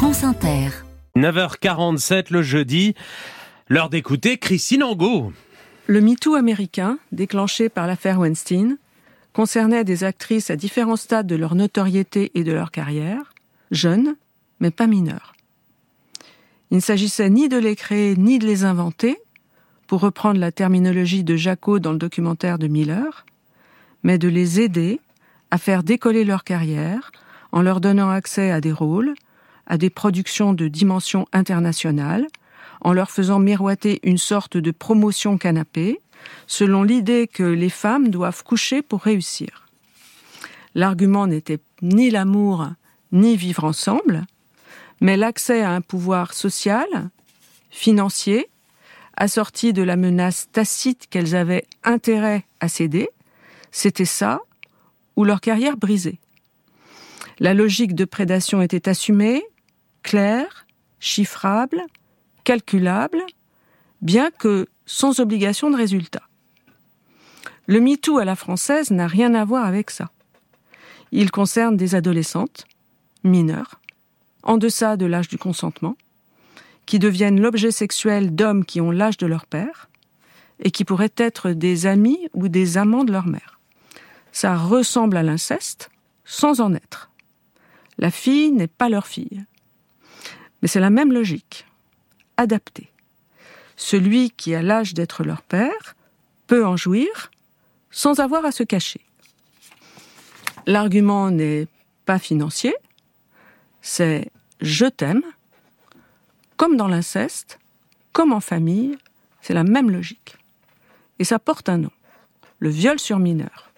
France Inter. 9h47 le jeudi, l'heure d'écouter Christine Angot. Le MeToo américain, déclenché par l'affaire Weinstein, concernait des actrices à différents stades de leur notoriété et de leur carrière, jeunes, mais pas mineures. Il ne s'agissait ni de les créer ni de les inventer, pour reprendre la terminologie de Jaco dans le documentaire de Miller, mais de les aider à faire décoller leur carrière en leur donnant accès à des rôles, à des productions de dimension internationale, en leur faisant miroiter une sorte de promotion canapé, selon l'idée que les femmes doivent coucher pour réussir. L'argument n'était ni l'amour ni vivre ensemble, mais l'accès à un pouvoir social, financier, assorti de la menace tacite qu'elles avaient intérêt à céder, c'était ça ou leur carrière brisée. La logique de prédation était assumée, claire, chiffrable, calculable, bien que sans obligation de résultat. Le MeToo à la française n'a rien à voir avec ça. Il concerne des adolescentes, mineures, en deçà de l'âge du consentement, qui deviennent l'objet sexuel d'hommes qui ont l'âge de leur père et qui pourraient être des amis ou des amants de leur mère. Ça ressemble à l'inceste sans en être. La fille n'est pas leur fille. Mais c'est la même logique, adaptée. Celui qui a l'âge d'être leur père peut en jouir sans avoir à se cacher. L'argument n'est pas financier, c'est je t'aime, comme dans l'inceste, comme en famille, c'est la même logique. Et ça porte un nom, le viol sur mineur.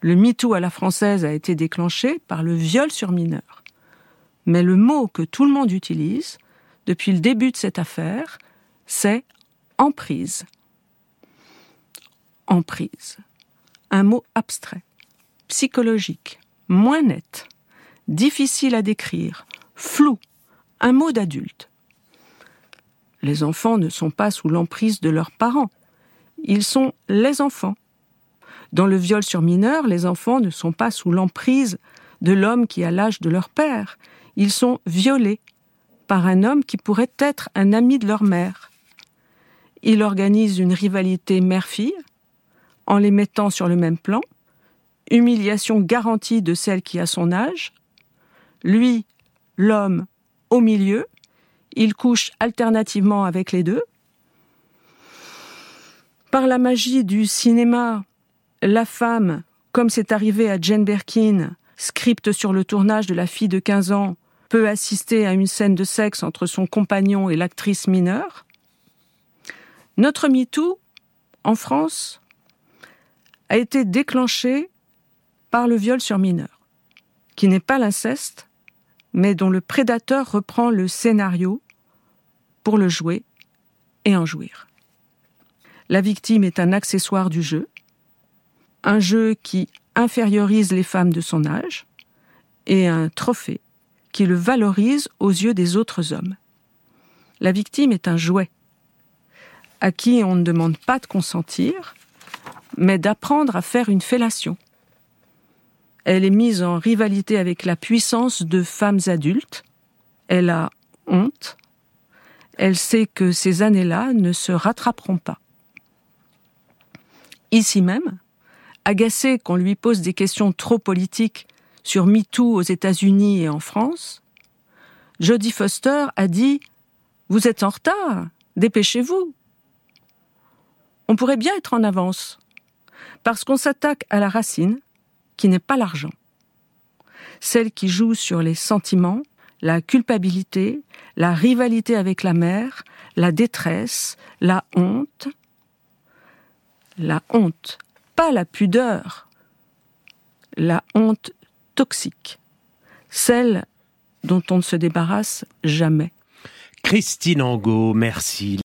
Le MeToo à la française a été déclenché par le viol sur mineur. Mais le mot que tout le monde utilise, depuis le début de cette affaire, c'est emprise. Emprise. Un mot abstrait, psychologique, moins net, difficile à décrire, flou, un mot d'adulte. Les enfants ne sont pas sous l'emprise de leurs parents. Ils sont les enfants. Dans le viol sur mineur, les enfants ne sont pas sous l'emprise de l'homme qui a l'âge de leur père. Ils sont violés par un homme qui pourrait être un ami de leur mère. Il organise une rivalité mère-fille en les mettant sur le même plan, humiliation garantie de celle qui a son âge, lui, l'homme, au milieu, il couche alternativement avec les deux. Par la magie du cinéma, la femme, comme c'est arrivé à Jane Birkin, script sur le tournage de La fille de 15 ans, peut assister à une scène de sexe entre son compagnon et l'actrice mineure. Notre MeToo, en France, a été déclenché par le viol sur mineur, qui n'est pas l'inceste, mais dont le prédateur reprend le scénario pour le jouer et en jouir. La victime est un accessoire du jeu, un jeu qui infériorise les femmes de son âge, et un trophée qui le valorise aux yeux des autres hommes. La victime est un jouet, à qui on ne demande pas de consentir, mais d'apprendre à faire une fellation. Elle est mise en rivalité avec la puissance de femmes adultes. Elle a honte. Elle sait que ces années-là ne se rattraperont pas. Ici même, agacée qu'on lui pose des questions trop politiques sur MeToo aux États-Unis et en France, Jodie Foster a dit Vous êtes en retard, dépêchez-vous. On pourrait bien être en avance, parce qu'on s'attaque à la racine, qui n'est pas l'argent. Celle qui joue sur les sentiments, la culpabilité, la rivalité avec la mère, la détresse, la honte. La honte, pas la pudeur. La honte toxique. Celle dont on ne se débarrasse jamais. Christine Angot, merci.